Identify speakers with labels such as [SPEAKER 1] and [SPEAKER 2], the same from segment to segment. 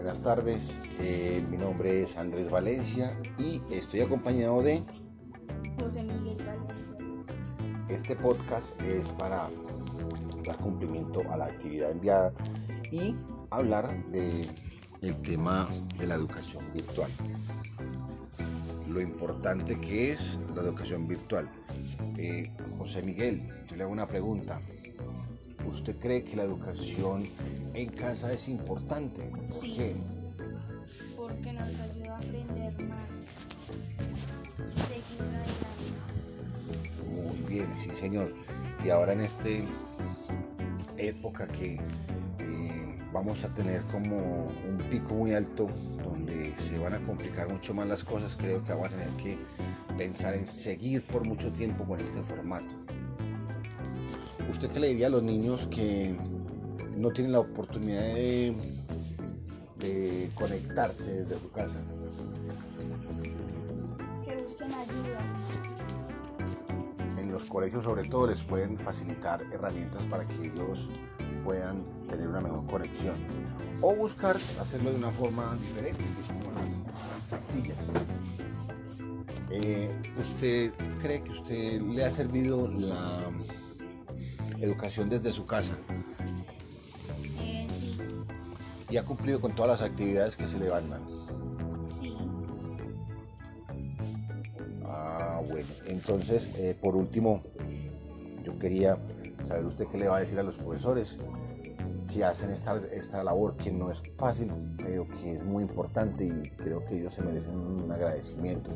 [SPEAKER 1] tardes. Eh, mi nombre es Andrés Valencia y estoy acompañado de
[SPEAKER 2] José Miguel Valencia.
[SPEAKER 1] este podcast es para dar cumplimiento a la actividad enviada y hablar de el tema de la educación virtual. Lo importante que es la educación virtual. Eh, José Miguel, yo le hago una pregunta. ¿Usted cree que la educación en casa es importante? ¿Por
[SPEAKER 2] Sí.
[SPEAKER 1] qué?
[SPEAKER 2] Porque nos ayuda a aprender más. Seguir adelante.
[SPEAKER 1] Muy bien, sí señor. Y ahora en esta época que eh, vamos a tener como un pico muy alto donde se van a complicar mucho más las cosas, creo que vamos a tener que pensar en seguir por mucho tiempo con este formato. ¿Usted qué le diría a los niños que no tienen la oportunidad de, de conectarse desde su casa?
[SPEAKER 2] Que busquen ayuda.
[SPEAKER 1] en los colegios sobre todo les pueden facilitar herramientas para que ellos puedan tener una mejor conexión o buscar hacerlo de una forma diferente como las, las cartillas. Eh, ¿Usted cree que usted le ha servido la educación desde su casa y ha cumplido con todas las actividades que se le mandan?
[SPEAKER 2] sí.
[SPEAKER 1] Ah, bueno. Entonces, eh, por último, yo quería saber usted qué le va a decir a los profesores que hacen esta, esta labor que no es fácil, pero que es muy importante y creo que ellos se merecen un agradecimiento.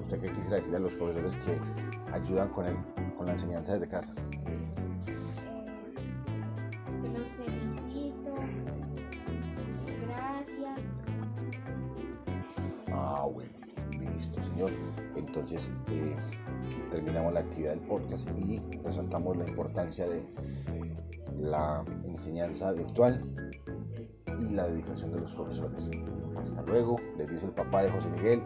[SPEAKER 1] ¿Usted qué quisiera decirle a los profesores que ayudan con, el, con la enseñanza desde casa? Bueno, listo, señor. Entonces, eh, terminamos la actividad del podcast y resaltamos la importancia de la enseñanza virtual y la dedicación de los profesores. Hasta luego, les dice el papá de José Miguel.